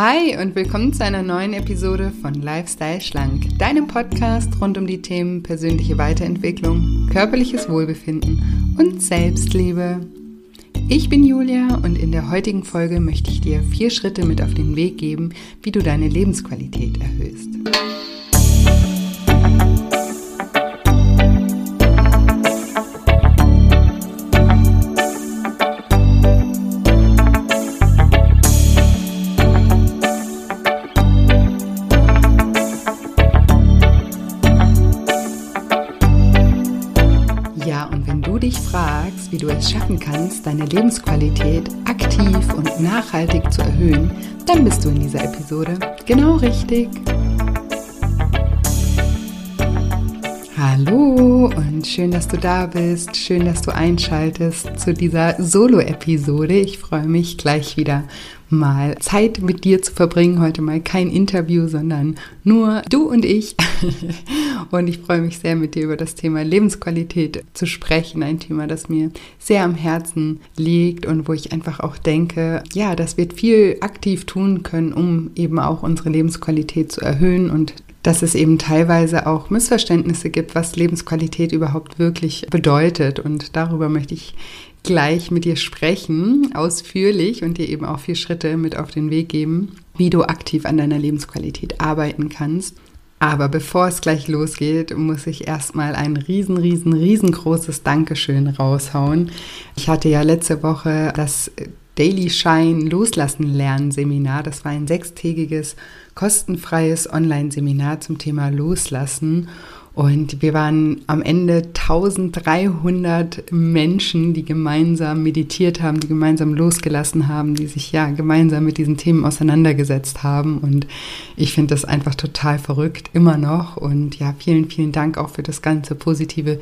Hi und willkommen zu einer neuen Episode von Lifestyle Schlank, deinem Podcast rund um die Themen persönliche Weiterentwicklung, körperliches Wohlbefinden und Selbstliebe. Ich bin Julia und in der heutigen Folge möchte ich dir vier Schritte mit auf den Weg geben, wie du deine Lebensqualität erhöhst. Es schaffen kannst, deine Lebensqualität aktiv und nachhaltig zu erhöhen, dann bist du in dieser Episode genau richtig. Hallo und schön, dass du da bist. Schön, dass du einschaltest zu dieser Solo-Episode. Ich freue mich gleich wieder mal Zeit mit dir zu verbringen. Heute mal kein Interview, sondern nur du und ich. Und ich freue mich sehr, mit dir über das Thema Lebensqualität zu sprechen. Ein Thema, das mir sehr am Herzen liegt und wo ich einfach auch denke, ja, dass wir viel aktiv tun können, um eben auch unsere Lebensqualität zu erhöhen und dass es eben teilweise auch Missverständnisse gibt, was Lebensqualität überhaupt wirklich bedeutet. Und darüber möchte ich gleich mit dir sprechen, ausführlich und dir eben auch vier Schritte mit auf den Weg geben, wie du aktiv an deiner Lebensqualität arbeiten kannst. Aber bevor es gleich losgeht, muss ich erstmal ein riesen, riesen, riesengroßes Dankeschön raushauen. Ich hatte ja letzte Woche das Daily Shine Loslassen Lernen Seminar. Das war ein sechstägiges, kostenfreies Online-Seminar zum Thema Loslassen. Und wir waren am Ende 1300 Menschen, die gemeinsam meditiert haben, die gemeinsam losgelassen haben, die sich ja gemeinsam mit diesen Themen auseinandergesetzt haben. Und ich finde das einfach total verrückt, immer noch. Und ja, vielen, vielen Dank auch für das ganze positive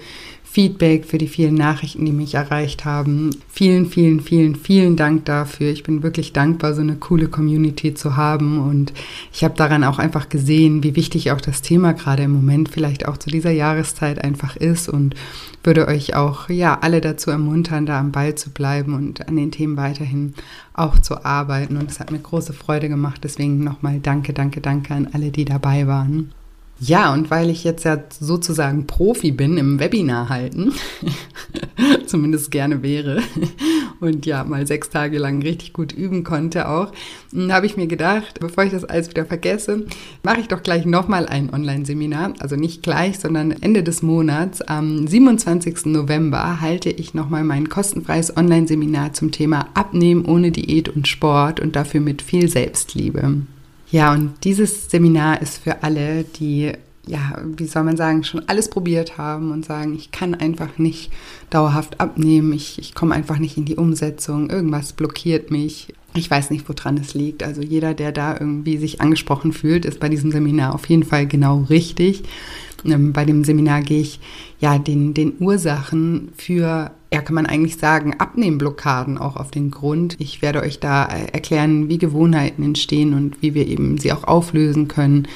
Feedback, für die vielen Nachrichten, die mich erreicht haben. Vielen, vielen, vielen, vielen Dank dafür. Ich bin wirklich dankbar, so eine coole Community zu haben. Und ich habe daran auch einfach gesehen, wie wichtig auch das Thema gerade im Moment vielleicht auch zu dieser Jahreszeit einfach ist und würde euch auch, ja, alle dazu ermuntern, da am Ball zu bleiben und an den Themen weiterhin auch zu arbeiten. Und es hat mir große Freude gemacht. Deswegen nochmal danke, danke, danke an alle, die dabei waren. Ja, und weil ich jetzt ja sozusagen Profi bin im Webinar halten, zumindest gerne wäre, und ja, mal sechs Tage lang richtig gut üben konnte auch, hm, habe ich mir gedacht, bevor ich das alles wieder vergesse, mache ich doch gleich nochmal ein Online-Seminar. Also nicht gleich, sondern Ende des Monats, am 27. November, halte ich nochmal mein kostenfreies Online-Seminar zum Thema Abnehmen ohne Diät und Sport und dafür mit viel Selbstliebe. Ja, und dieses Seminar ist für alle, die, ja, wie soll man sagen, schon alles probiert haben und sagen, ich kann einfach nicht dauerhaft abnehmen, ich, ich komme einfach nicht in die Umsetzung, irgendwas blockiert mich. Ich weiß nicht, woran es liegt. Also jeder, der da irgendwie sich angesprochen fühlt, ist bei diesem Seminar auf jeden Fall genau richtig. Ähm, bei dem Seminar gehe ich ja den, den Ursachen für ja, kann man eigentlich sagen, Abnehmblockaden auch auf den Grund. Ich werde euch da äh, erklären, wie Gewohnheiten entstehen und wie wir eben sie auch auflösen können.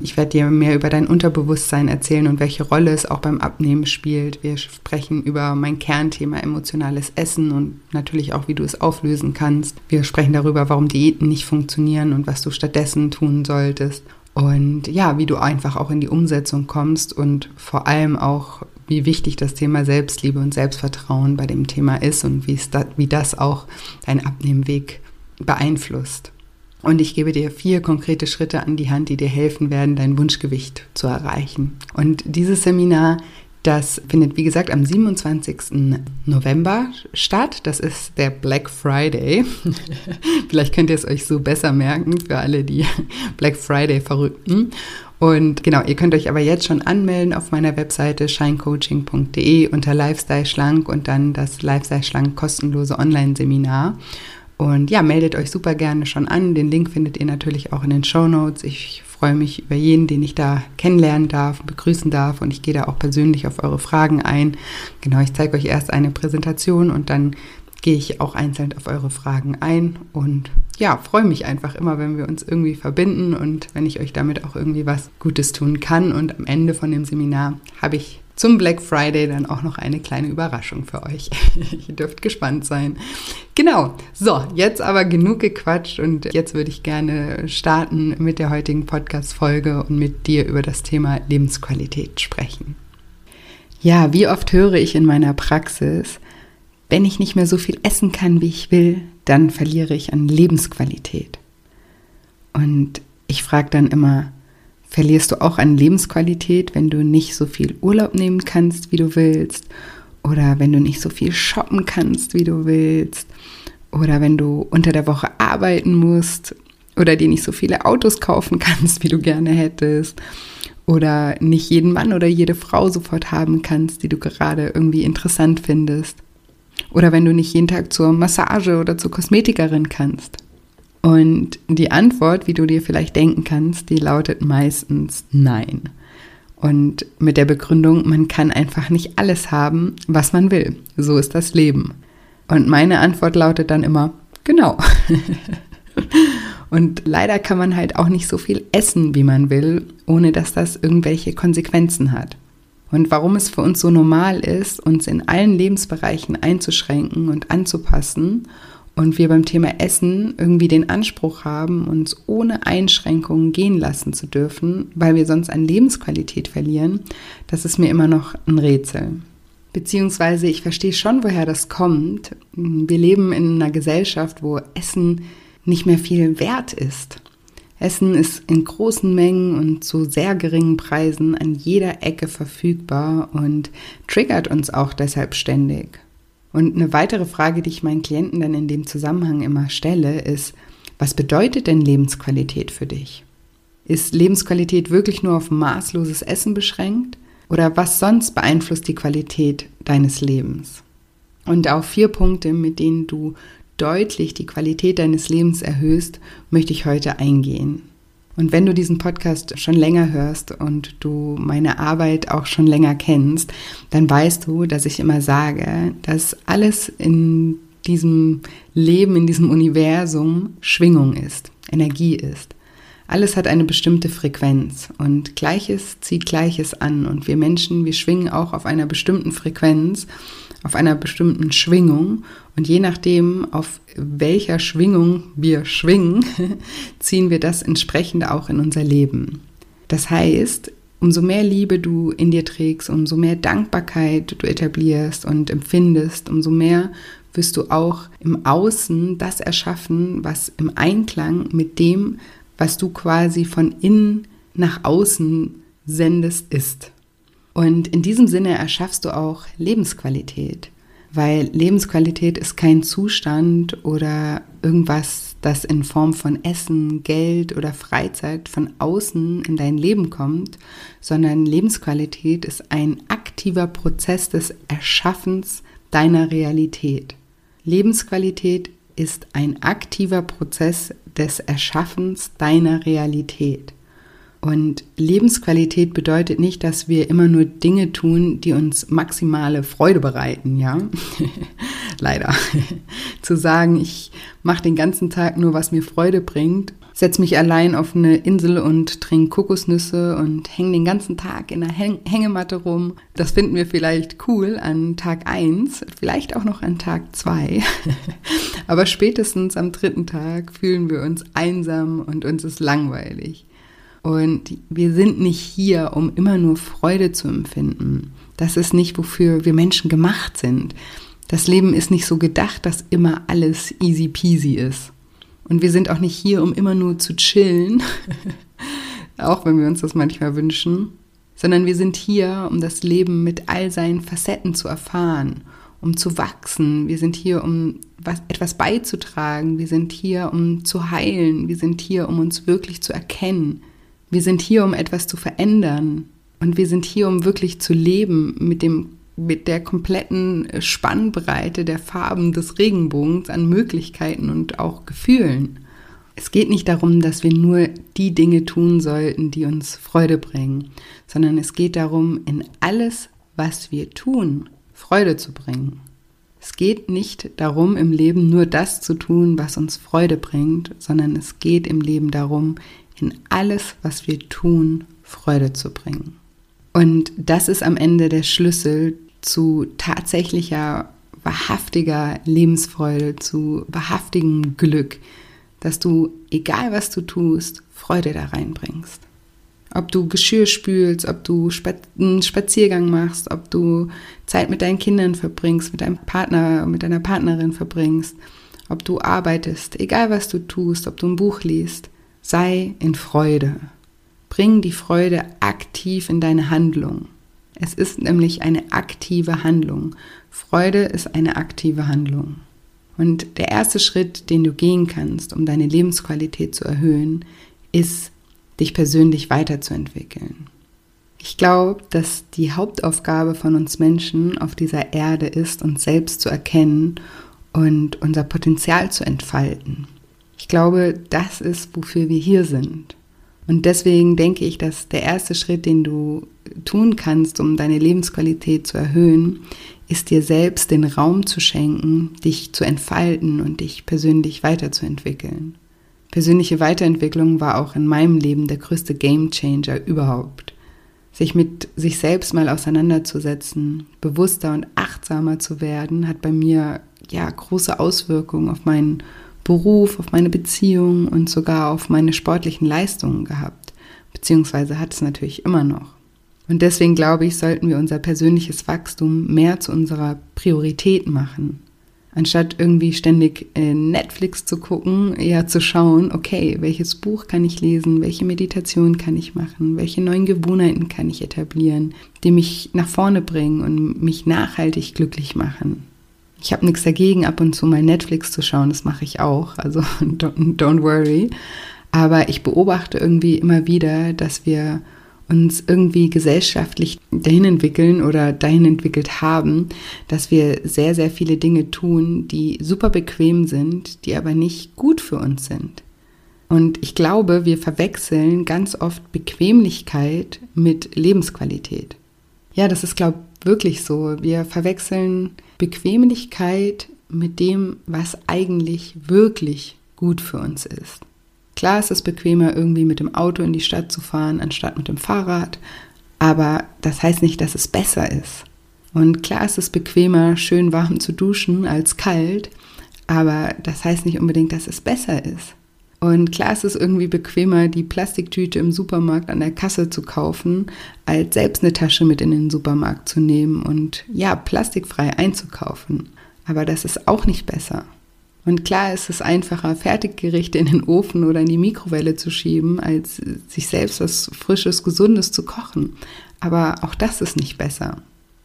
Ich werde dir mehr über dein Unterbewusstsein erzählen und welche Rolle es auch beim Abnehmen spielt. Wir sprechen über mein Kernthema emotionales Essen und natürlich auch, wie du es auflösen kannst. Wir sprechen darüber, warum Diäten nicht funktionieren und was du stattdessen tun solltest. Und ja, wie du einfach auch in die Umsetzung kommst und vor allem auch, wie wichtig das Thema Selbstliebe und Selbstvertrauen bei dem Thema ist und wie, da, wie das auch deinen Abnehmweg beeinflusst. Und ich gebe dir vier konkrete Schritte an die Hand, die dir helfen werden, dein Wunschgewicht zu erreichen. Und dieses Seminar das findet, wie gesagt, am 27. November statt. Das ist der Black Friday. Vielleicht könnt ihr es euch so besser merken für alle die Black Friday Verrückten. Und genau, ihr könnt euch aber jetzt schon anmelden auf meiner Webseite shinecoaching.de unter Lifestyle Schlank und dann das Lifestyle Schlank kostenlose Online-Seminar. Und ja, meldet euch super gerne schon an. Den Link findet ihr natürlich auch in den Show Notes. Ich freue mich über jeden, den ich da kennenlernen darf, begrüßen darf und ich gehe da auch persönlich auf eure Fragen ein. Genau, ich zeige euch erst eine Präsentation und dann gehe ich auch einzeln auf eure Fragen ein und ja, freue mich einfach immer, wenn wir uns irgendwie verbinden und wenn ich euch damit auch irgendwie was Gutes tun kann. Und am Ende von dem Seminar habe ich zum Black Friday dann auch noch eine kleine Überraschung für euch. Ihr dürft gespannt sein. Genau, so, jetzt aber genug gequatscht und jetzt würde ich gerne starten mit der heutigen Podcast-Folge und mit dir über das Thema Lebensqualität sprechen. Ja, wie oft höre ich in meiner Praxis, wenn ich nicht mehr so viel essen kann, wie ich will, dann verliere ich an Lebensqualität. Und ich frage dann immer, verlierst du auch an Lebensqualität, wenn du nicht so viel Urlaub nehmen kannst, wie du willst? Oder wenn du nicht so viel shoppen kannst, wie du willst? Oder wenn du unter der Woche arbeiten musst oder dir nicht so viele Autos kaufen kannst, wie du gerne hättest? Oder nicht jeden Mann oder jede Frau sofort haben kannst, die du gerade irgendwie interessant findest? Oder wenn du nicht jeden Tag zur Massage oder zur Kosmetikerin kannst? Und die Antwort, wie du dir vielleicht denken kannst, die lautet meistens nein. Und mit der Begründung, man kann einfach nicht alles haben, was man will. So ist das Leben. Und meine Antwort lautet dann immer, genau. Und leider kann man halt auch nicht so viel essen, wie man will, ohne dass das irgendwelche Konsequenzen hat. Und warum es für uns so normal ist, uns in allen Lebensbereichen einzuschränken und anzupassen und wir beim Thema Essen irgendwie den Anspruch haben, uns ohne Einschränkungen gehen lassen zu dürfen, weil wir sonst an Lebensqualität verlieren, das ist mir immer noch ein Rätsel. Beziehungsweise ich verstehe schon, woher das kommt. Wir leben in einer Gesellschaft, wo Essen nicht mehr viel wert ist. Essen ist in großen Mengen und zu sehr geringen Preisen an jeder Ecke verfügbar und triggert uns auch deshalb ständig. Und eine weitere Frage, die ich meinen Klienten dann in dem Zusammenhang immer stelle, ist, was bedeutet denn Lebensqualität für dich? Ist Lebensqualität wirklich nur auf maßloses Essen beschränkt? Oder was sonst beeinflusst die Qualität deines Lebens? Und auf vier Punkte, mit denen du deutlich die Qualität deines Lebens erhöhst, möchte ich heute eingehen. Und wenn du diesen Podcast schon länger hörst und du meine Arbeit auch schon länger kennst, dann weißt du, dass ich immer sage, dass alles in diesem Leben, in diesem Universum Schwingung ist, Energie ist. Alles hat eine bestimmte Frequenz und Gleiches zieht Gleiches an und wir Menschen, wir schwingen auch auf einer bestimmten Frequenz auf einer bestimmten Schwingung und je nachdem, auf welcher Schwingung wir schwingen, ziehen wir das entsprechend auch in unser Leben. Das heißt, umso mehr Liebe du in dir trägst, umso mehr Dankbarkeit du etablierst und empfindest, umso mehr wirst du auch im Außen das erschaffen, was im Einklang mit dem, was du quasi von innen nach außen sendest, ist. Und in diesem Sinne erschaffst du auch Lebensqualität, weil Lebensqualität ist kein Zustand oder irgendwas, das in Form von Essen, Geld oder Freizeit von außen in dein Leben kommt, sondern Lebensqualität ist ein aktiver Prozess des Erschaffens deiner Realität. Lebensqualität ist ein aktiver Prozess des Erschaffens deiner Realität. Und Lebensqualität bedeutet nicht, dass wir immer nur Dinge tun, die uns maximale Freude bereiten, ja? Leider. Zu sagen, ich mache den ganzen Tag nur, was mir Freude bringt, setze mich allein auf eine Insel und trinke Kokosnüsse und hänge den ganzen Tag in einer Häng Hängematte rum. Das finden wir vielleicht cool an Tag 1, vielleicht auch noch an Tag 2. Aber spätestens am dritten Tag fühlen wir uns einsam und uns ist langweilig. Und wir sind nicht hier, um immer nur Freude zu empfinden. Das ist nicht, wofür wir Menschen gemacht sind. Das Leben ist nicht so gedacht, dass immer alles easy peasy ist. Und wir sind auch nicht hier, um immer nur zu chillen, auch wenn wir uns das manchmal wünschen, sondern wir sind hier, um das Leben mit all seinen Facetten zu erfahren, um zu wachsen. Wir sind hier, um was, etwas beizutragen. Wir sind hier, um zu heilen. Wir sind hier, um uns wirklich zu erkennen. Wir sind hier, um etwas zu verändern. Und wir sind hier, um wirklich zu leben mit dem mit der kompletten Spannbreite der Farben des Regenbogens an Möglichkeiten und auch Gefühlen. Es geht nicht darum, dass wir nur die Dinge tun sollten, die uns Freude bringen, sondern es geht darum, in alles, was wir tun, Freude zu bringen. Es geht nicht darum, im Leben nur das zu tun, was uns Freude bringt, sondern es geht im Leben darum, in alles, was wir tun, Freude zu bringen. Und das ist am Ende der Schlüssel zu tatsächlicher, wahrhaftiger Lebensfreude, zu wahrhaftigem Glück, dass du, egal was du tust, Freude da reinbringst. Ob du Geschirr spülst, ob du einen Spaziergang machst, ob du Zeit mit deinen Kindern verbringst, mit deinem Partner, mit deiner Partnerin verbringst, ob du arbeitest, egal was du tust, ob du ein Buch liest, sei in Freude. Bring die Freude aktiv in deine Handlung. Es ist nämlich eine aktive Handlung. Freude ist eine aktive Handlung. Und der erste Schritt, den du gehen kannst, um deine Lebensqualität zu erhöhen, ist, dich persönlich weiterzuentwickeln. Ich glaube, dass die Hauptaufgabe von uns Menschen auf dieser Erde ist, uns selbst zu erkennen und unser Potenzial zu entfalten. Ich glaube, das ist, wofür wir hier sind. Und deswegen denke ich, dass der erste Schritt, den du tun kannst, um deine Lebensqualität zu erhöhen, ist dir selbst den Raum zu schenken, dich zu entfalten und dich persönlich weiterzuentwickeln. Persönliche Weiterentwicklung war auch in meinem Leben der größte Gamechanger überhaupt. Sich mit sich selbst mal auseinanderzusetzen, bewusster und achtsamer zu werden, hat bei mir ja große Auswirkungen auf meinen Beruf, auf meine Beziehung und sogar auf meine sportlichen Leistungen gehabt. Beziehungsweise hat es natürlich immer noch. Und deswegen glaube ich, sollten wir unser persönliches Wachstum mehr zu unserer Priorität machen. Anstatt irgendwie ständig Netflix zu gucken, eher zu schauen, okay, welches Buch kann ich lesen, welche Meditation kann ich machen, welche neuen Gewohnheiten kann ich etablieren, die mich nach vorne bringen und mich nachhaltig glücklich machen. Ich habe nichts dagegen, ab und zu mal Netflix zu schauen, das mache ich auch, also don't, don't worry. Aber ich beobachte irgendwie immer wieder, dass wir uns irgendwie gesellschaftlich dahin entwickeln oder dahin entwickelt haben, dass wir sehr, sehr viele Dinge tun, die super bequem sind, die aber nicht gut für uns sind. Und ich glaube, wir verwechseln ganz oft Bequemlichkeit mit Lebensqualität. Ja, das ist, glaube ich, wirklich so. Wir verwechseln Bequemlichkeit mit dem, was eigentlich wirklich gut für uns ist. Klar ist es bequemer, irgendwie mit dem Auto in die Stadt zu fahren, anstatt mit dem Fahrrad, aber das heißt nicht, dass es besser ist. Und klar ist es bequemer, schön warm zu duschen als kalt, aber das heißt nicht unbedingt, dass es besser ist. Und klar ist es irgendwie bequemer, die Plastiktüte im Supermarkt an der Kasse zu kaufen, als selbst eine Tasche mit in den Supermarkt zu nehmen und ja, plastikfrei einzukaufen. Aber das ist auch nicht besser. Und klar ist es einfacher, Fertiggerichte in den Ofen oder in die Mikrowelle zu schieben, als sich selbst was Frisches, Gesundes zu kochen. Aber auch das ist nicht besser.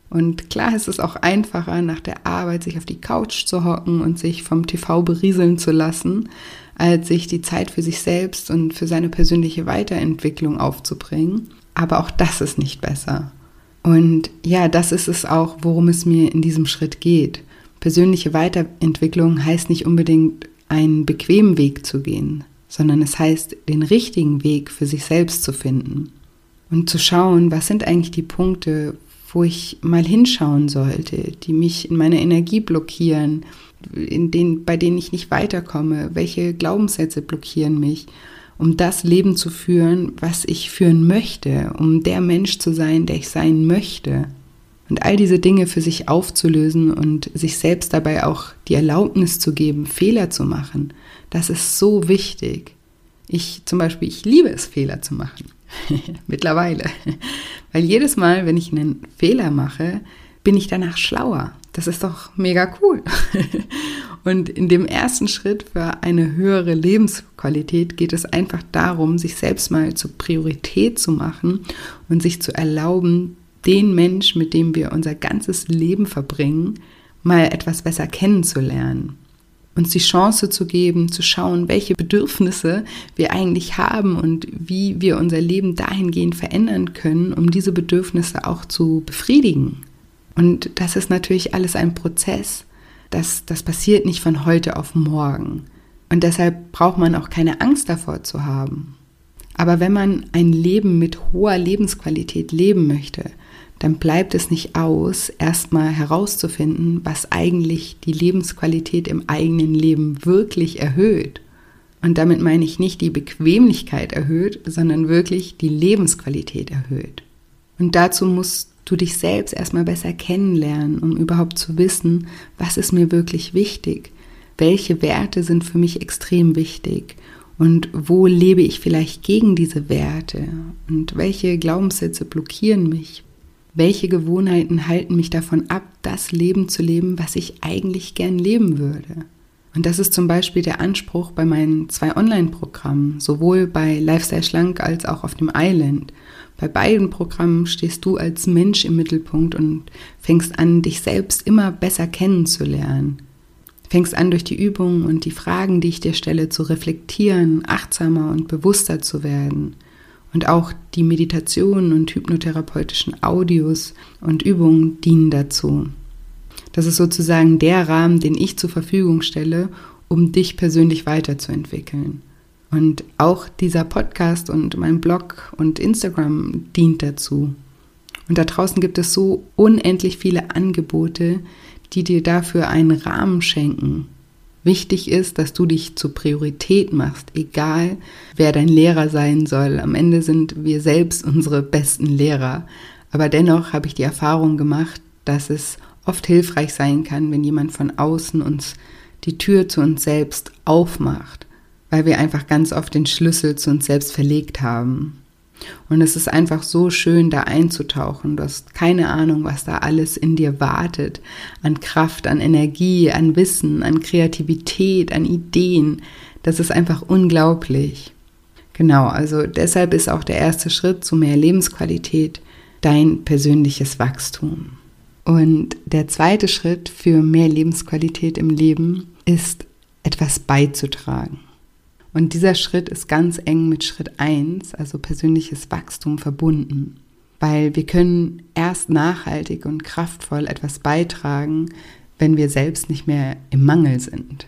Und klar ist es auch einfacher, nach der Arbeit sich auf die Couch zu hocken und sich vom TV berieseln zu lassen, als sich die Zeit für sich selbst und für seine persönliche Weiterentwicklung aufzubringen. Aber auch das ist nicht besser. Und ja, das ist es auch, worum es mir in diesem Schritt geht. Persönliche Weiterentwicklung heißt nicht unbedingt einen bequemen Weg zu gehen, sondern es heißt, den richtigen Weg für sich selbst zu finden und zu schauen, was sind eigentlich die Punkte, wo ich mal hinschauen sollte, die mich in meiner Energie blockieren, in denen, bei denen ich nicht weiterkomme, welche Glaubenssätze blockieren mich, um das Leben zu führen, was ich führen möchte, um der Mensch zu sein, der ich sein möchte. Und all diese Dinge für sich aufzulösen und sich selbst dabei auch die Erlaubnis zu geben, Fehler zu machen, das ist so wichtig. Ich zum Beispiel, ich liebe es, Fehler zu machen. Mittlerweile. Weil jedes Mal, wenn ich einen Fehler mache, bin ich danach schlauer. Das ist doch mega cool. Und in dem ersten Schritt für eine höhere Lebensqualität geht es einfach darum, sich selbst mal zur Priorität zu machen und sich zu erlauben, den Mensch, mit dem wir unser ganzes Leben verbringen, mal etwas besser kennenzulernen uns die Chance zu geben, zu schauen, welche Bedürfnisse wir eigentlich haben und wie wir unser Leben dahingehend verändern können, um diese Bedürfnisse auch zu befriedigen. Und das ist natürlich alles ein Prozess. Das, das passiert nicht von heute auf morgen. Und deshalb braucht man auch keine Angst davor zu haben. Aber wenn man ein Leben mit hoher Lebensqualität leben möchte, dann bleibt es nicht aus, erstmal herauszufinden, was eigentlich die Lebensqualität im eigenen Leben wirklich erhöht. Und damit meine ich nicht die Bequemlichkeit erhöht, sondern wirklich die Lebensqualität erhöht. Und dazu musst du dich selbst erstmal besser kennenlernen, um überhaupt zu wissen, was ist mir wirklich wichtig, welche Werte sind für mich extrem wichtig und wo lebe ich vielleicht gegen diese Werte und welche Glaubenssätze blockieren mich, welche Gewohnheiten halten mich davon ab, das Leben zu leben, was ich eigentlich gern leben würde. Und das ist zum Beispiel der Anspruch bei meinen zwei Online-Programmen, sowohl bei Lifestyle Schlank als auch auf dem Island. Bei beiden Programmen stehst du als Mensch im Mittelpunkt und fängst an, dich selbst immer besser kennenzulernen. Fängst an, durch die Übungen und die Fragen, die ich dir stelle, zu reflektieren, achtsamer und bewusster zu werden. Und auch die Meditationen und hypnotherapeutischen Audios und Übungen dienen dazu. Das ist sozusagen der Rahmen, den ich zur Verfügung stelle, um dich persönlich weiterzuentwickeln. Und auch dieser Podcast und mein Blog und Instagram dient dazu. Und da draußen gibt es so unendlich viele Angebote, die dir dafür einen Rahmen schenken. Wichtig ist, dass du dich zur Priorität machst, egal wer dein Lehrer sein soll. Am Ende sind wir selbst unsere besten Lehrer. Aber dennoch habe ich die Erfahrung gemacht, dass es oft hilfreich sein kann, wenn jemand von außen uns die Tür zu uns selbst aufmacht, weil wir einfach ganz oft den Schlüssel zu uns selbst verlegt haben. Und es ist einfach so schön, da einzutauchen. Du hast keine Ahnung, was da alles in dir wartet. An Kraft, an Energie, an Wissen, an Kreativität, an Ideen. Das ist einfach unglaublich. Genau, also deshalb ist auch der erste Schritt zu mehr Lebensqualität dein persönliches Wachstum. Und der zweite Schritt für mehr Lebensqualität im Leben ist, etwas beizutragen. Und dieser Schritt ist ganz eng mit Schritt 1, also persönliches Wachstum, verbunden. Weil wir können erst nachhaltig und kraftvoll etwas beitragen, wenn wir selbst nicht mehr im Mangel sind.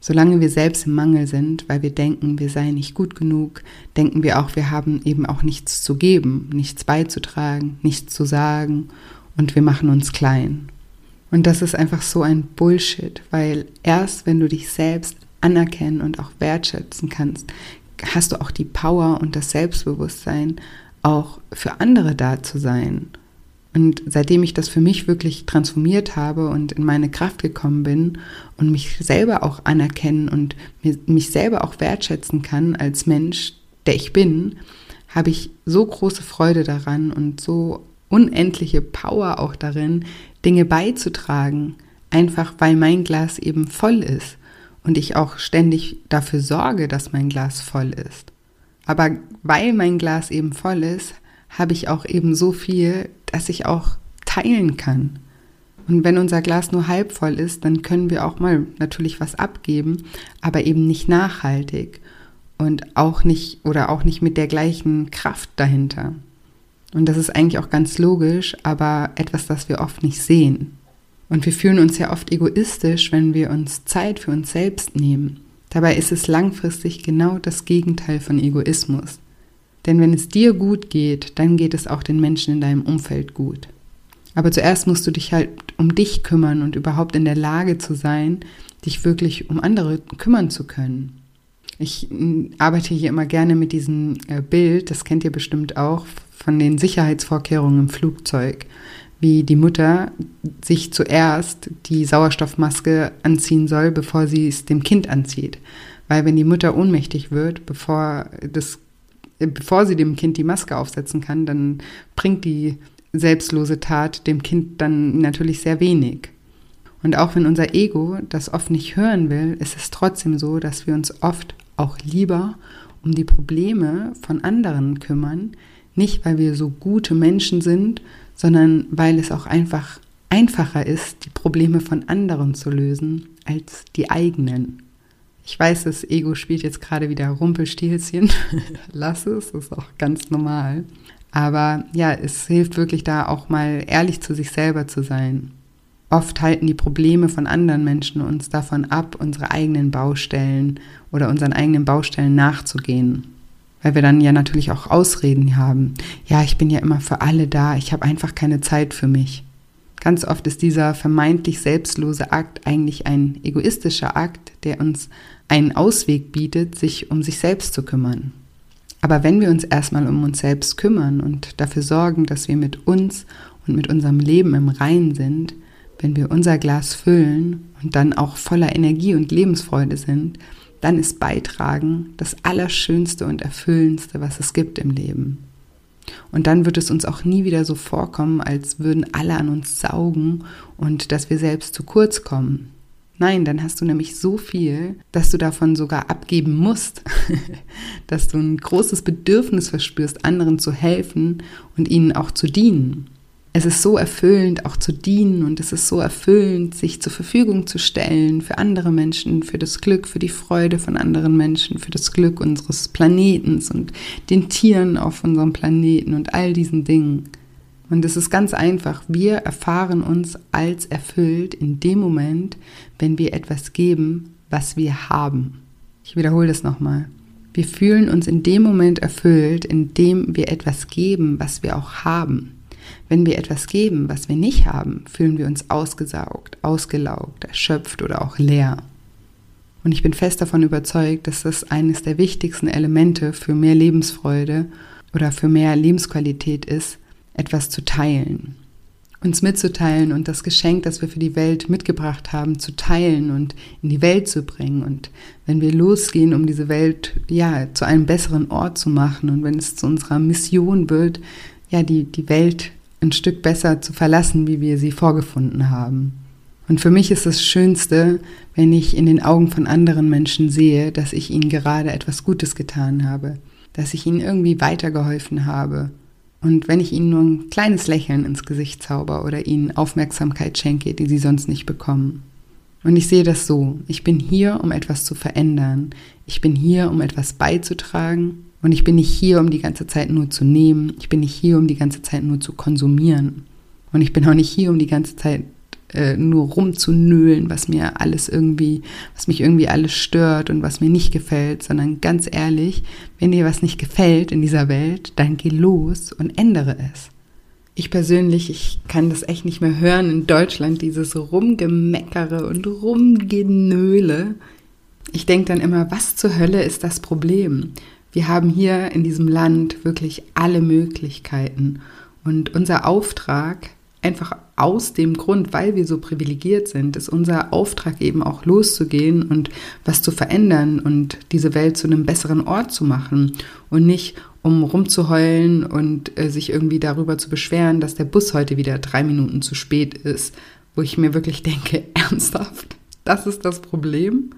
Solange wir selbst im Mangel sind, weil wir denken, wir seien nicht gut genug, denken wir auch, wir haben eben auch nichts zu geben, nichts beizutragen, nichts zu sagen und wir machen uns klein. Und das ist einfach so ein Bullshit, weil erst wenn du dich selbst anerkennen und auch wertschätzen kannst, hast du auch die Power und das Selbstbewusstsein, auch für andere da zu sein. Und seitdem ich das für mich wirklich transformiert habe und in meine Kraft gekommen bin und mich selber auch anerkennen und mich selber auch wertschätzen kann als Mensch, der ich bin, habe ich so große Freude daran und so unendliche Power auch darin, Dinge beizutragen, einfach weil mein Glas eben voll ist und ich auch ständig dafür sorge, dass mein Glas voll ist. Aber weil mein Glas eben voll ist, habe ich auch eben so viel, dass ich auch teilen kann. Und wenn unser Glas nur halb voll ist, dann können wir auch mal natürlich was abgeben, aber eben nicht nachhaltig und auch nicht oder auch nicht mit der gleichen Kraft dahinter. Und das ist eigentlich auch ganz logisch, aber etwas, das wir oft nicht sehen. Und wir fühlen uns ja oft egoistisch, wenn wir uns Zeit für uns selbst nehmen. Dabei ist es langfristig genau das Gegenteil von Egoismus. Denn wenn es dir gut geht, dann geht es auch den Menschen in deinem Umfeld gut. Aber zuerst musst du dich halt um dich kümmern und überhaupt in der Lage zu sein, dich wirklich um andere kümmern zu können. Ich arbeite hier immer gerne mit diesem äh, Bild, das kennt ihr bestimmt auch, von den Sicherheitsvorkehrungen im Flugzeug, wie die Mutter sich zuerst die Sauerstoffmaske anziehen soll, bevor sie es dem Kind anzieht. Weil wenn die Mutter ohnmächtig wird, bevor, das, bevor sie dem Kind die Maske aufsetzen kann, dann bringt die selbstlose Tat dem Kind dann natürlich sehr wenig. Und auch wenn unser Ego das oft nicht hören will, ist es trotzdem so, dass wir uns oft auch lieber um die Probleme von anderen kümmern, nicht weil wir so gute Menschen sind, sondern weil es auch einfach einfacher ist, die Probleme von anderen zu lösen als die eigenen. Ich weiß, das Ego spielt jetzt gerade wieder Rumpelstilzchen. Lass es, ist auch ganz normal. Aber ja, es hilft wirklich da auch mal ehrlich zu sich selber zu sein. Oft halten die Probleme von anderen Menschen uns davon ab, unsere eigenen Baustellen oder unseren eigenen Baustellen nachzugehen. Weil wir dann ja natürlich auch Ausreden haben. Ja, ich bin ja immer für alle da, ich habe einfach keine Zeit für mich. Ganz oft ist dieser vermeintlich selbstlose Akt eigentlich ein egoistischer Akt, der uns einen Ausweg bietet, sich um sich selbst zu kümmern. Aber wenn wir uns erstmal um uns selbst kümmern und dafür sorgen, dass wir mit uns und mit unserem Leben im Reinen sind, wenn wir unser Glas füllen und dann auch voller Energie und Lebensfreude sind, dann ist Beitragen das Allerschönste und Erfüllendste, was es gibt im Leben. Und dann wird es uns auch nie wieder so vorkommen, als würden alle an uns saugen und dass wir selbst zu kurz kommen. Nein, dann hast du nämlich so viel, dass du davon sogar abgeben musst, dass du ein großes Bedürfnis verspürst, anderen zu helfen und ihnen auch zu dienen es ist so erfüllend, auch zu dienen und es ist so erfüllend, sich zur Verfügung zu stellen für andere Menschen, für das Glück, für die Freude von anderen Menschen, für das Glück unseres Planetens und den Tieren auf unserem Planeten und all diesen Dingen. Und es ist ganz einfach, wir erfahren uns als erfüllt in dem Moment, wenn wir etwas geben, was wir haben. Ich wiederhole das nochmal. Wir fühlen uns in dem Moment erfüllt, in dem wir etwas geben, was wir auch haben. Wenn wir etwas geben, was wir nicht haben, fühlen wir uns ausgesaugt, ausgelaugt, erschöpft oder auch leer. Und ich bin fest davon überzeugt, dass das eines der wichtigsten Elemente für mehr Lebensfreude oder für mehr Lebensqualität ist, etwas zu teilen. Uns mitzuteilen und das Geschenk, das wir für die Welt mitgebracht haben, zu teilen und in die Welt zu bringen. Und wenn wir losgehen, um diese Welt ja zu einem besseren Ort zu machen und wenn es zu unserer Mission wird, ja die, die Welt ein Stück besser zu verlassen, wie wir sie vorgefunden haben. Und für mich ist das Schönste, wenn ich in den Augen von anderen Menschen sehe, dass ich ihnen gerade etwas Gutes getan habe, dass ich ihnen irgendwie weitergeholfen habe. Und wenn ich ihnen nur ein kleines Lächeln ins Gesicht zauber oder ihnen Aufmerksamkeit schenke, die sie sonst nicht bekommen. Und ich sehe das so, ich bin hier, um etwas zu verändern. Ich bin hier, um etwas beizutragen und ich bin nicht hier, um die ganze Zeit nur zu nehmen. Ich bin nicht hier, um die ganze Zeit nur zu konsumieren. Und ich bin auch nicht hier, um die ganze Zeit äh, nur rumzunöhlen, was mir alles irgendwie, was mich irgendwie alles stört und was mir nicht gefällt, sondern ganz ehrlich, wenn dir was nicht gefällt in dieser Welt, dann geh los und ändere es. Ich persönlich, ich kann das echt nicht mehr hören in Deutschland, dieses Rumgemeckere und Rumgenöle. Ich denke dann immer, was zur Hölle ist das Problem? Wir haben hier in diesem Land wirklich alle Möglichkeiten. Und unser Auftrag, einfach aus dem Grund, weil wir so privilegiert sind, ist unser Auftrag eben auch loszugehen und was zu verändern und diese Welt zu einem besseren Ort zu machen und nicht um rumzuheulen und äh, sich irgendwie darüber zu beschweren, dass der Bus heute wieder drei Minuten zu spät ist, wo ich mir wirklich denke, ernsthaft, das ist das Problem.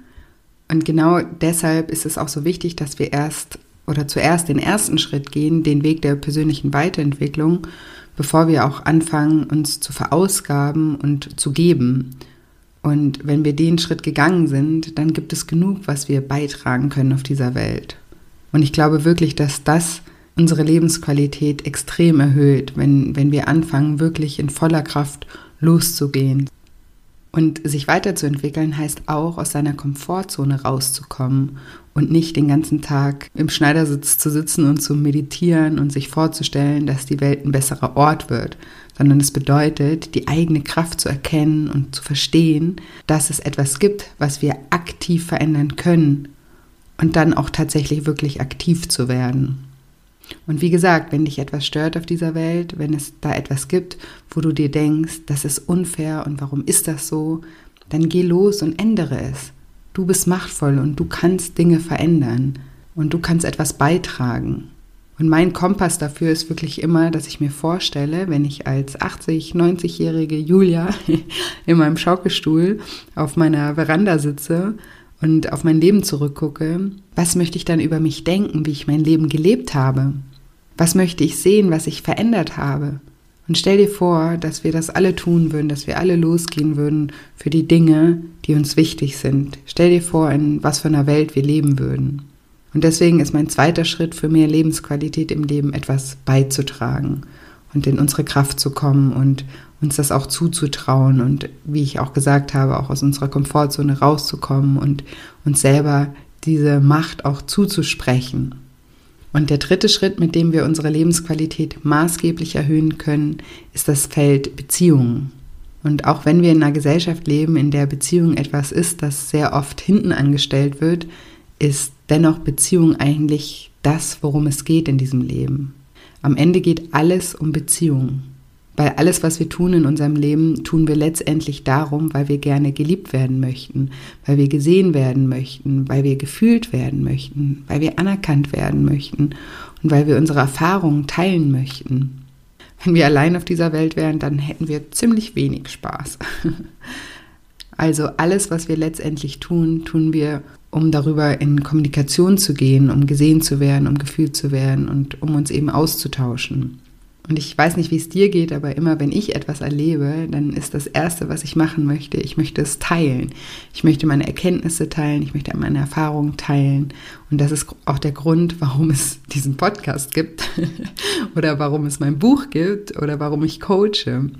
Und genau deshalb ist es auch so wichtig, dass wir erst oder zuerst den ersten Schritt gehen, den Weg der persönlichen Weiterentwicklung, bevor wir auch anfangen, uns zu verausgaben und zu geben. Und wenn wir den Schritt gegangen sind, dann gibt es genug, was wir beitragen können auf dieser Welt. Und ich glaube wirklich, dass das unsere Lebensqualität extrem erhöht, wenn, wenn wir anfangen, wirklich in voller Kraft loszugehen. Und sich weiterzuentwickeln heißt auch, aus seiner Komfortzone rauszukommen und nicht den ganzen Tag im Schneidersitz zu sitzen und zu meditieren und sich vorzustellen, dass die Welt ein besserer Ort wird, sondern es bedeutet, die eigene Kraft zu erkennen und zu verstehen, dass es etwas gibt, was wir aktiv verändern können und dann auch tatsächlich wirklich aktiv zu werden. Und wie gesagt, wenn dich etwas stört auf dieser Welt, wenn es da etwas gibt, wo du dir denkst, das ist unfair und warum ist das so, dann geh los und ändere es. Du bist machtvoll und du kannst Dinge verändern und du kannst etwas beitragen. Und mein Kompass dafür ist wirklich immer, dass ich mir vorstelle, wenn ich als 80, 90-jährige Julia in meinem Schaukelstuhl auf meiner Veranda sitze und auf mein Leben zurückgucke, was möchte ich dann über mich denken, wie ich mein Leben gelebt habe? Was möchte ich sehen, was ich verändert habe? Und stell dir vor, dass wir das alle tun würden, dass wir alle losgehen würden für die Dinge, die uns wichtig sind. Stell dir vor, in was für einer Welt wir leben würden. Und deswegen ist mein zweiter Schritt für mehr Lebensqualität im Leben etwas beizutragen und in unsere Kraft zu kommen und uns das auch zuzutrauen und wie ich auch gesagt habe, auch aus unserer Komfortzone rauszukommen und uns selber diese Macht auch zuzusprechen. Und der dritte Schritt, mit dem wir unsere Lebensqualität maßgeblich erhöhen können, ist das Feld Beziehungen. Und auch wenn wir in einer Gesellschaft leben, in der Beziehung etwas ist, das sehr oft hinten angestellt wird, ist dennoch Beziehung eigentlich das, worum es geht in diesem Leben. Am Ende geht alles um Beziehungen. Weil alles, was wir tun in unserem Leben, tun wir letztendlich darum, weil wir gerne geliebt werden möchten, weil wir gesehen werden möchten, weil wir gefühlt werden möchten, weil wir anerkannt werden möchten und weil wir unsere Erfahrungen teilen möchten. Wenn wir allein auf dieser Welt wären, dann hätten wir ziemlich wenig Spaß. Also alles, was wir letztendlich tun, tun wir, um darüber in Kommunikation zu gehen, um gesehen zu werden, um gefühlt zu werden und um uns eben auszutauschen. Und ich weiß nicht, wie es dir geht, aber immer wenn ich etwas erlebe, dann ist das Erste, was ich machen möchte, ich möchte es teilen. Ich möchte meine Erkenntnisse teilen, ich möchte meine Erfahrungen teilen. Und das ist auch der Grund, warum es diesen Podcast gibt oder warum es mein Buch gibt oder warum ich coache.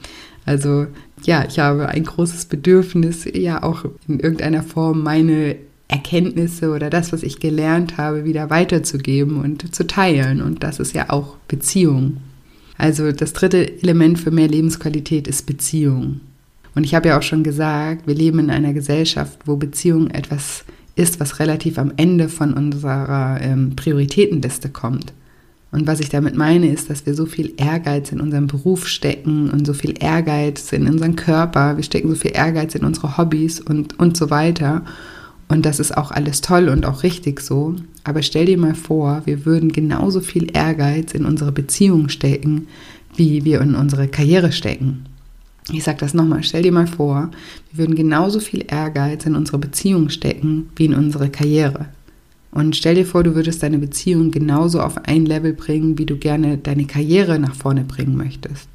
Also ja, ich habe ein großes Bedürfnis, ja auch in irgendeiner Form meine Erkenntnisse oder das, was ich gelernt habe, wieder weiterzugeben und zu teilen. Und das ist ja auch Beziehung. Also das dritte Element für mehr Lebensqualität ist Beziehung. Und ich habe ja auch schon gesagt, wir leben in einer Gesellschaft, wo Beziehung etwas ist, was relativ am Ende von unserer ähm, Prioritätenliste kommt. Und was ich damit meine, ist, dass wir so viel Ehrgeiz in unserem Beruf stecken und so viel Ehrgeiz in unseren Körper, wir stecken so viel Ehrgeiz in unsere Hobbys und, und so weiter. Und das ist auch alles toll und auch richtig so. Aber stell dir mal vor, wir würden genauso viel Ehrgeiz in unsere Beziehung stecken, wie wir in unsere Karriere stecken. Ich sage das nochmal, stell dir mal vor, wir würden genauso viel Ehrgeiz in unsere Beziehung stecken, wie in unsere Karriere. Und stell dir vor, du würdest deine Beziehung genauso auf ein Level bringen, wie du gerne deine Karriere nach vorne bringen möchtest.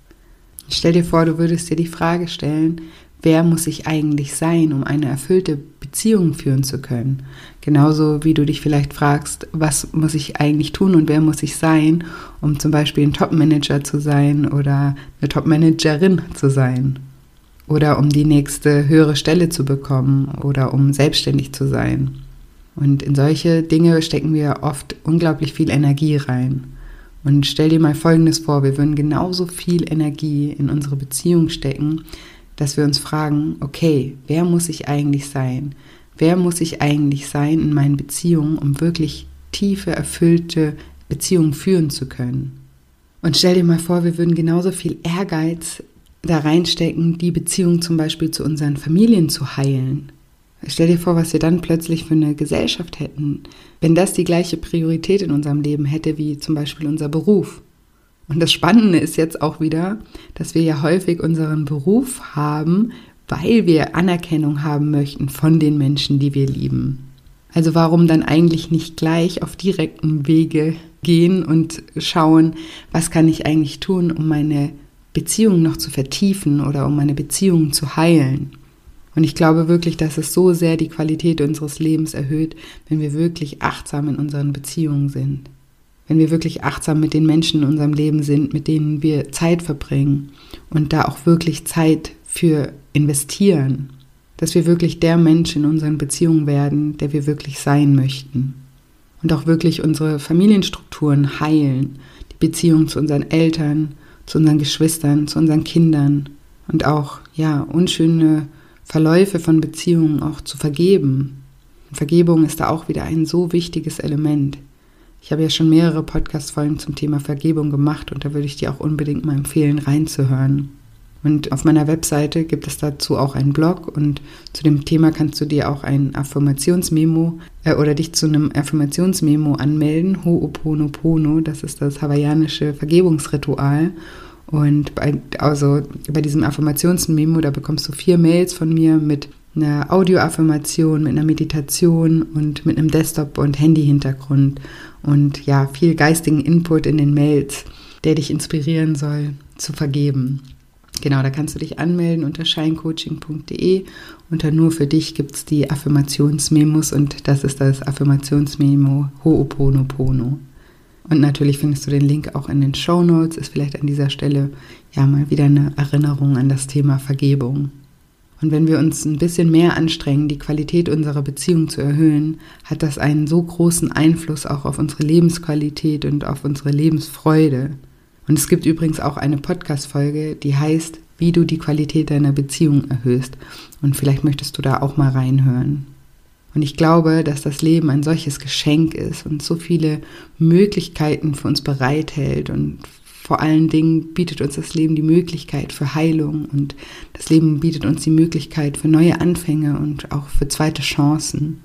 Stell dir vor, du würdest dir die Frage stellen, wer muss ich eigentlich sein, um eine erfüllte Beziehung führen zu können? Genauso wie du dich vielleicht fragst, was muss ich eigentlich tun und wer muss ich sein, um zum Beispiel ein Top-Manager zu sein oder eine Top-Managerin zu sein. Oder um die nächste höhere Stelle zu bekommen oder um selbstständig zu sein. Und in solche Dinge stecken wir oft unglaublich viel Energie rein. Und stell dir mal Folgendes vor, wir würden genauso viel Energie in unsere Beziehung stecken, dass wir uns fragen, okay, wer muss ich eigentlich sein? Wer muss ich eigentlich sein in meinen Beziehungen, um wirklich tiefe, erfüllte Beziehungen führen zu können? Und stell dir mal vor, wir würden genauso viel Ehrgeiz da reinstecken, die Beziehung zum Beispiel zu unseren Familien zu heilen. Stell dir vor, was wir dann plötzlich für eine Gesellschaft hätten, wenn das die gleiche Priorität in unserem Leben hätte wie zum Beispiel unser Beruf. Und das Spannende ist jetzt auch wieder, dass wir ja häufig unseren Beruf haben, weil wir Anerkennung haben möchten von den Menschen, die wir lieben. Also warum dann eigentlich nicht gleich auf direkten Wege gehen und schauen, was kann ich eigentlich tun, um meine Beziehung noch zu vertiefen oder um meine Beziehung zu heilen. Und ich glaube wirklich, dass es so sehr die Qualität unseres Lebens erhöht, wenn wir wirklich achtsam in unseren Beziehungen sind wenn wir wirklich achtsam mit den Menschen in unserem Leben sind, mit denen wir Zeit verbringen und da auch wirklich Zeit für investieren, dass wir wirklich der Mensch in unseren Beziehungen werden, der wir wirklich sein möchten. Und auch wirklich unsere Familienstrukturen heilen, die Beziehung zu unseren Eltern, zu unseren Geschwistern, zu unseren Kindern und auch, ja, unschöne Verläufe von Beziehungen auch zu vergeben. Vergebung ist da auch wieder ein so wichtiges Element. Ich habe ja schon mehrere Podcast-Folgen zum Thema Vergebung gemacht und da würde ich dir auch unbedingt mal empfehlen, reinzuhören. Und auf meiner Webseite gibt es dazu auch einen Blog und zu dem Thema kannst du dir auch ein Affirmationsmemo äh, oder dich zu einem Affirmationsmemo anmelden. Ho'oponopono, das ist das hawaiianische Vergebungsritual. Und bei, also bei diesem Affirmationsmemo, da bekommst du vier Mails von mir mit einer Audioaffirmation, mit einer Meditation und mit einem Desktop- und Handy-Hintergrund und ja, viel geistigen Input in den Mails, der dich inspirieren soll, zu vergeben. Genau, da kannst du dich anmelden unter scheincoaching.de. Unter nur für dich gibt es die Affirmationsmemos und das ist das Affirmationsmemo Ho'oponopono. Und natürlich findest du den Link auch in den Show Notes. Ist vielleicht an dieser Stelle ja mal wieder eine Erinnerung an das Thema Vergebung. Und wenn wir uns ein bisschen mehr anstrengen, die Qualität unserer Beziehung zu erhöhen, hat das einen so großen Einfluss auch auf unsere Lebensqualität und auf unsere Lebensfreude. Und es gibt übrigens auch eine Podcast-Folge, die heißt, wie du die Qualität deiner Beziehung erhöhst. Und vielleicht möchtest du da auch mal reinhören. Und ich glaube, dass das Leben ein solches Geschenk ist und so viele Möglichkeiten für uns bereithält und vor allen Dingen bietet uns das Leben die Möglichkeit für Heilung und das Leben bietet uns die Möglichkeit für neue Anfänge und auch für zweite Chancen.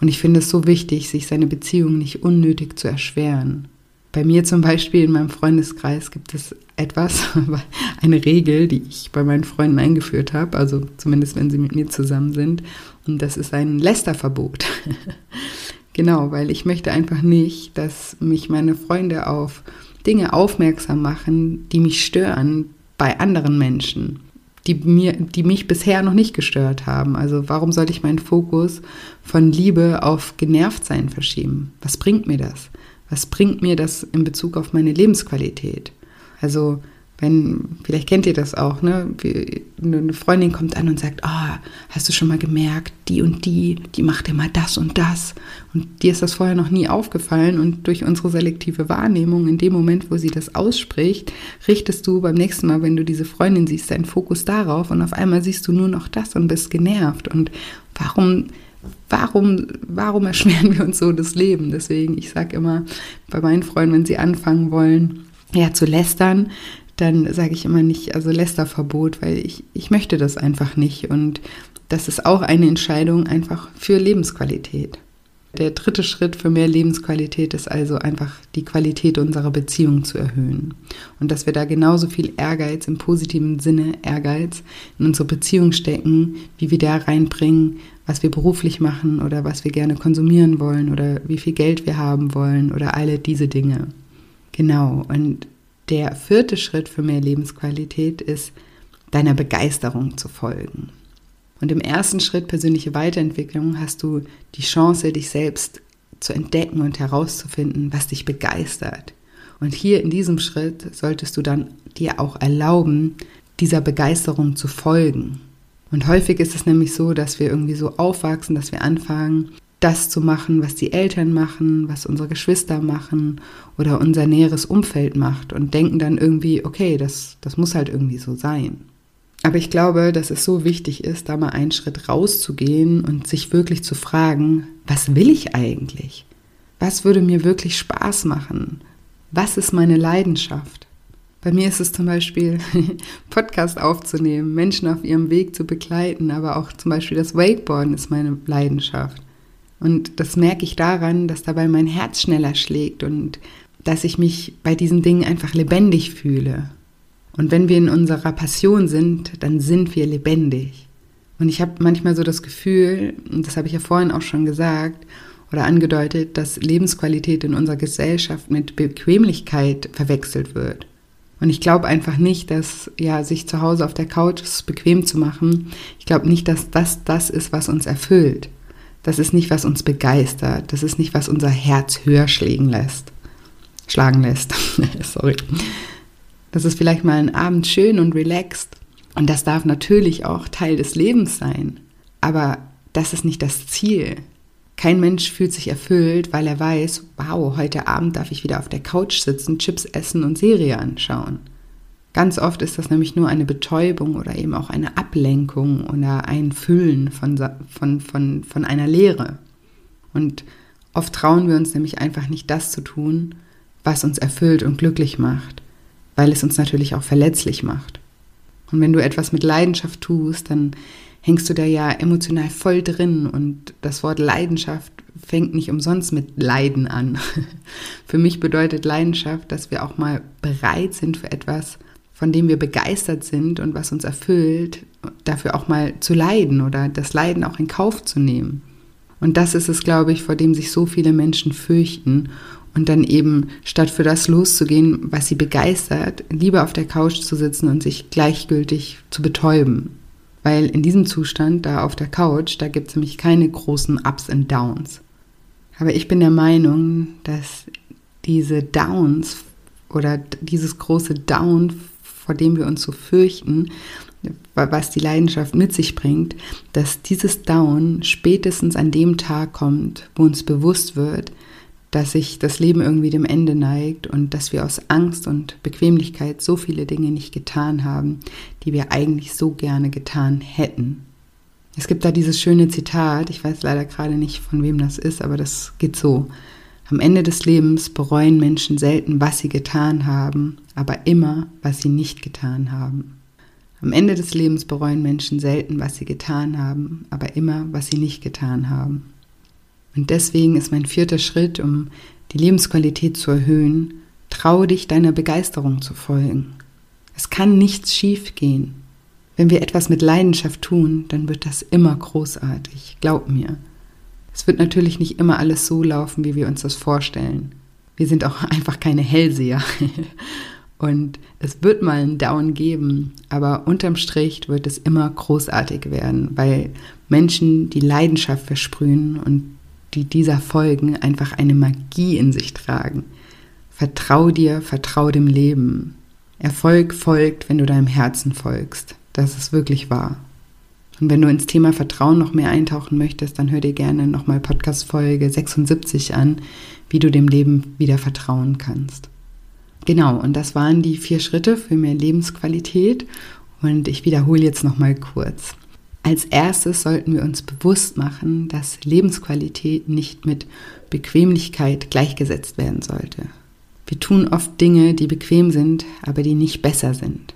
Und ich finde es so wichtig, sich seine Beziehung nicht unnötig zu erschweren. Bei mir zum Beispiel in meinem Freundeskreis gibt es etwas, eine Regel, die ich bei meinen Freunden eingeführt habe, also zumindest wenn sie mit mir zusammen sind. Und das ist ein Lästerverbot. genau, weil ich möchte einfach nicht, dass mich meine Freunde auf Dinge aufmerksam machen, die mich stören bei anderen Menschen, die, mir, die mich bisher noch nicht gestört haben. Also warum sollte ich meinen Fokus von Liebe auf Genervtsein verschieben? Was bringt mir das? Was bringt mir das in Bezug auf meine Lebensqualität? Also wenn, vielleicht kennt ihr das auch, ne? Eine Freundin kommt an und sagt, oh, hast du schon mal gemerkt, die und die, die macht immer das und das. Und dir ist das vorher noch nie aufgefallen und durch unsere selektive Wahrnehmung, in dem Moment, wo sie das ausspricht, richtest du beim nächsten Mal, wenn du diese Freundin siehst, deinen Fokus darauf und auf einmal siehst du nur noch das und bist genervt. Und warum warum, warum erschweren wir uns so das Leben? Deswegen, ich sage immer bei meinen Freunden, wenn sie anfangen wollen, ja, zu lästern, dann sage ich immer nicht, also Lästerverbot, weil ich, ich möchte das einfach nicht. Und das ist auch eine Entscheidung einfach für Lebensqualität. Der dritte Schritt für mehr Lebensqualität ist also einfach die Qualität unserer Beziehung zu erhöhen. Und dass wir da genauso viel Ehrgeiz im positiven Sinne, Ehrgeiz in unsere Beziehung stecken, wie wir da reinbringen, was wir beruflich machen oder was wir gerne konsumieren wollen oder wie viel Geld wir haben wollen oder alle diese Dinge. Genau. Und der vierte Schritt für mehr Lebensqualität ist, deiner Begeisterung zu folgen. Und im ersten Schritt persönliche Weiterentwicklung hast du die Chance, dich selbst zu entdecken und herauszufinden, was dich begeistert. Und hier in diesem Schritt solltest du dann dir auch erlauben, dieser Begeisterung zu folgen. Und häufig ist es nämlich so, dass wir irgendwie so aufwachsen, dass wir anfangen, das zu machen, was die Eltern machen, was unsere Geschwister machen oder unser näheres Umfeld macht und denken dann irgendwie, okay, das, das muss halt irgendwie so sein. Aber ich glaube, dass es so wichtig ist, da mal einen Schritt rauszugehen und sich wirklich zu fragen, was will ich eigentlich? Was würde mir wirklich Spaß machen? Was ist meine Leidenschaft? Bei mir ist es zum Beispiel, Podcast aufzunehmen, Menschen auf ihrem Weg zu begleiten, aber auch zum Beispiel das Wakeboarden ist meine Leidenschaft. Und das merke ich daran, dass dabei mein Herz schneller schlägt und dass ich mich bei diesen Dingen einfach lebendig fühle. Und wenn wir in unserer Passion sind, dann sind wir lebendig. Und ich habe manchmal so das Gefühl, und das habe ich ja vorhin auch schon gesagt oder angedeutet, dass Lebensqualität in unserer Gesellschaft mit Bequemlichkeit verwechselt wird. Und ich glaube einfach nicht, dass ja sich zu Hause auf der Couch bequem zu machen, ich glaube nicht, dass das das ist, was uns erfüllt. Das ist nicht, was uns begeistert. Das ist nicht, was unser Herz höher schlagen lässt. Schlagen lässt. Sorry. Das ist vielleicht mal ein Abend schön und relaxed. Und das darf natürlich auch Teil des Lebens sein. Aber das ist nicht das Ziel. Kein Mensch fühlt sich erfüllt, weil er weiß, wow, heute Abend darf ich wieder auf der Couch sitzen, Chips essen und Serie anschauen. Ganz oft ist das nämlich nur eine Betäubung oder eben auch eine Ablenkung oder ein Füllen von, von, von, von einer Lehre. Und oft trauen wir uns nämlich einfach nicht das zu tun, was uns erfüllt und glücklich macht, weil es uns natürlich auch verletzlich macht. Und wenn du etwas mit Leidenschaft tust, dann hängst du da ja emotional voll drin und das Wort Leidenschaft fängt nicht umsonst mit Leiden an. Für mich bedeutet Leidenschaft, dass wir auch mal bereit sind für etwas, von dem wir begeistert sind und was uns erfüllt, dafür auch mal zu leiden oder das Leiden auch in Kauf zu nehmen. Und das ist es, glaube ich, vor dem sich so viele Menschen fürchten und dann eben statt für das loszugehen, was sie begeistert, lieber auf der Couch zu sitzen und sich gleichgültig zu betäuben. Weil in diesem Zustand, da auf der Couch, da gibt es nämlich keine großen Ups und Downs. Aber ich bin der Meinung, dass diese Downs oder dieses große Down vor dem wir uns so fürchten, was die Leidenschaft mit sich bringt, dass dieses Down spätestens an dem Tag kommt, wo uns bewusst wird, dass sich das Leben irgendwie dem Ende neigt und dass wir aus Angst und Bequemlichkeit so viele Dinge nicht getan haben, die wir eigentlich so gerne getan hätten. Es gibt da dieses schöne Zitat, ich weiß leider gerade nicht, von wem das ist, aber das geht so. Am Ende des Lebens bereuen Menschen selten, was sie getan haben, aber immer, was sie nicht getan haben. Am Ende des Lebens bereuen Menschen selten, was sie getan haben, aber immer, was sie nicht getan haben. Und deswegen ist mein vierter Schritt, um die Lebensqualität zu erhöhen, traue dich deiner Begeisterung zu folgen. Es kann nichts schiefgehen. Wenn wir etwas mit Leidenschaft tun, dann wird das immer großartig, glaub mir. Es wird natürlich nicht immer alles so laufen, wie wir uns das vorstellen. Wir sind auch einfach keine Hellseher. Und es wird mal einen Down geben, aber unterm Strich wird es immer großartig werden, weil Menschen die Leidenschaft versprühen und die dieser folgen, einfach eine Magie in sich tragen. Vertrau dir, vertrau dem Leben. Erfolg folgt, wenn du deinem Herzen folgst. Das ist wirklich wahr. Und wenn du ins Thema Vertrauen noch mehr eintauchen möchtest, dann hör dir gerne nochmal Podcast Folge 76 an, wie du dem Leben wieder vertrauen kannst. Genau, und das waren die vier Schritte für mehr Lebensqualität. Und ich wiederhole jetzt nochmal kurz. Als erstes sollten wir uns bewusst machen, dass Lebensqualität nicht mit Bequemlichkeit gleichgesetzt werden sollte. Wir tun oft Dinge, die bequem sind, aber die nicht besser sind.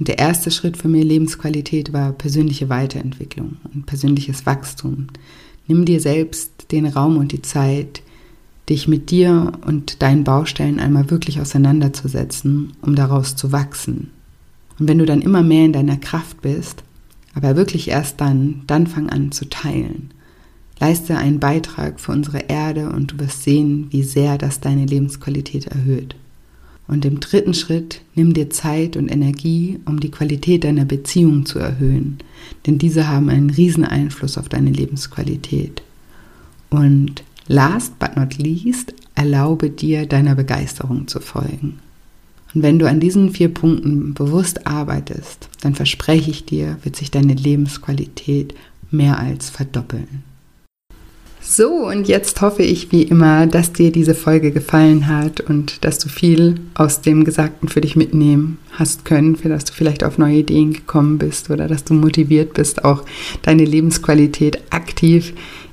Und der erste Schritt für mehr Lebensqualität war persönliche Weiterentwicklung und persönliches Wachstum. Nimm dir selbst den Raum und die Zeit, dich mit dir und deinen Baustellen einmal wirklich auseinanderzusetzen, um daraus zu wachsen. Und wenn du dann immer mehr in deiner Kraft bist, aber wirklich erst dann, dann fang an zu teilen. Leiste einen Beitrag für unsere Erde und du wirst sehen, wie sehr das deine Lebensqualität erhöht. Und im dritten Schritt nimm dir Zeit und Energie, um die Qualität deiner Beziehung zu erhöhen, denn diese haben einen riesen Einfluss auf deine Lebensqualität. Und last but not least, erlaube dir deiner Begeisterung zu folgen. Und wenn du an diesen vier Punkten bewusst arbeitest, dann verspreche ich dir, wird sich deine Lebensqualität mehr als verdoppeln. So, und jetzt hoffe ich wie immer, dass dir diese Folge gefallen hat und dass du viel aus dem Gesagten für dich mitnehmen hast können, für dass du vielleicht auf neue Ideen gekommen bist oder dass du motiviert bist, auch deine Lebensqualität aktiv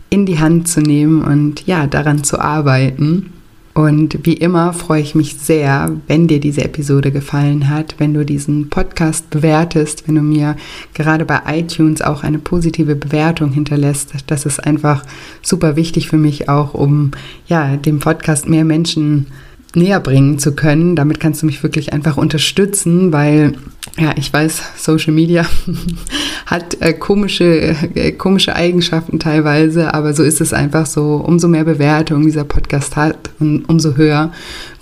in die Hand zu nehmen und ja, daran zu arbeiten. Und wie immer freue ich mich sehr, wenn dir diese Episode gefallen hat, wenn du diesen Podcast bewertest, wenn du mir gerade bei iTunes auch eine positive Bewertung hinterlässt. Das ist einfach super wichtig für mich auch, um ja, dem Podcast mehr Menschen näher bringen zu können. Damit kannst du mich wirklich einfach unterstützen, weil ja, ich weiß, Social Media hat äh, komische, äh, komische Eigenschaften teilweise, aber so ist es einfach so. Umso mehr Bewertung dieser Podcast hat und umso höher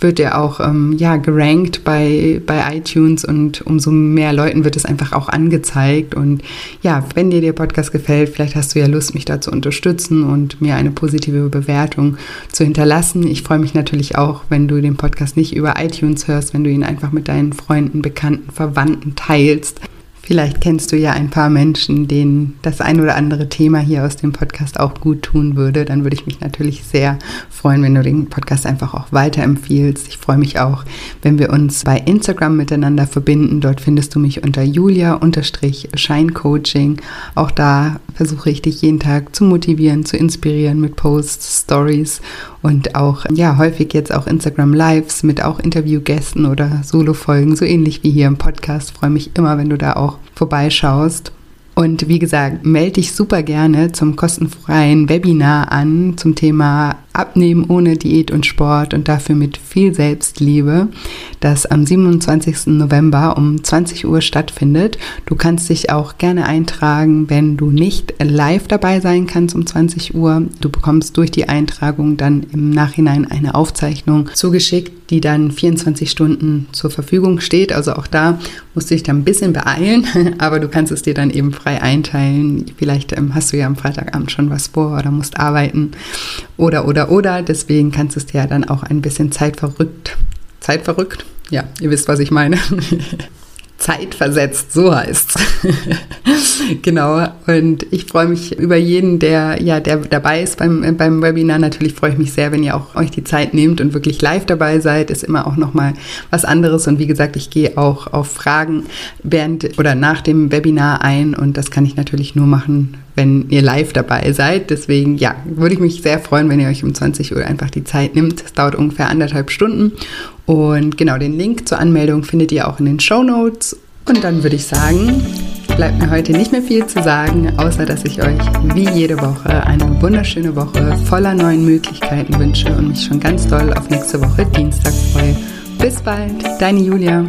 wird er auch ähm, ja, gerankt bei, bei iTunes und umso mehr Leuten wird es einfach auch angezeigt. Und ja, wenn dir der Podcast gefällt, vielleicht hast du ja Lust, mich da zu unterstützen und mir eine positive Bewertung zu hinterlassen. Ich freue mich natürlich auch, wenn du den Podcast nicht über iTunes hörst, wenn du ihn einfach mit deinen Freunden, Bekannten, Verwandten teilst. Vielleicht kennst du ja ein paar Menschen, denen das ein oder andere Thema hier aus dem Podcast auch gut tun würde. Dann würde ich mich natürlich sehr freuen, wenn du den Podcast einfach auch weiterempfiehlst. Ich freue mich auch, wenn wir uns bei Instagram miteinander verbinden. Dort findest du mich unter julia-scheincoaching. Auch da versuche ich dich jeden Tag zu motivieren, zu inspirieren mit Posts, Stories und auch ja häufig jetzt auch Instagram Lives mit auch Interviewgästen oder Solo-Folgen, so ähnlich wie hier im Podcast. Ich freue mich immer, wenn du da auch vorbeischaust. Und wie gesagt, melde dich super gerne zum kostenfreien Webinar an zum Thema Abnehmen ohne Diät und Sport und dafür mit viel Selbstliebe, das am 27. November um 20 Uhr stattfindet. Du kannst dich auch gerne eintragen, wenn du nicht live dabei sein kannst um 20 Uhr. Du bekommst durch die Eintragung dann im Nachhinein eine Aufzeichnung zugeschickt, die dann 24 Stunden zur Verfügung steht. Also auch da musst du dich dann ein bisschen beeilen, aber du kannst es dir dann eben frei einteilen. Vielleicht ähm, hast du ja am Freitagabend schon was vor oder musst arbeiten oder oder oder. Deswegen kannst du es dir ja dann auch ein bisschen zeitverrückt, zeitverrückt, ja, ihr wisst, was ich meine. zeitversetzt, so heißt Genau. Und ich freue mich über jeden, der, ja, der dabei ist beim, beim Webinar. Natürlich freue ich mich sehr, wenn ihr auch euch die Zeit nehmt und wirklich live dabei seid. Ist immer auch nochmal was anderes. Und wie gesagt, ich gehe auch auf Fragen während oder nach dem Webinar ein. Und das kann ich natürlich nur machen, wenn ihr live dabei seid. Deswegen, ja, würde ich mich sehr freuen, wenn ihr euch um 20 Uhr einfach die Zeit nimmt. Es dauert ungefähr anderthalb Stunden. Und genau, den Link zur Anmeldung findet ihr auch in den Show Notes. Und dann würde ich sagen, bleibt mir heute nicht mehr viel zu sagen, außer dass ich euch wie jede Woche eine wunderschöne Woche voller neuen Möglichkeiten wünsche und mich schon ganz doll auf nächste Woche Dienstag freue. Bis bald, deine Julia.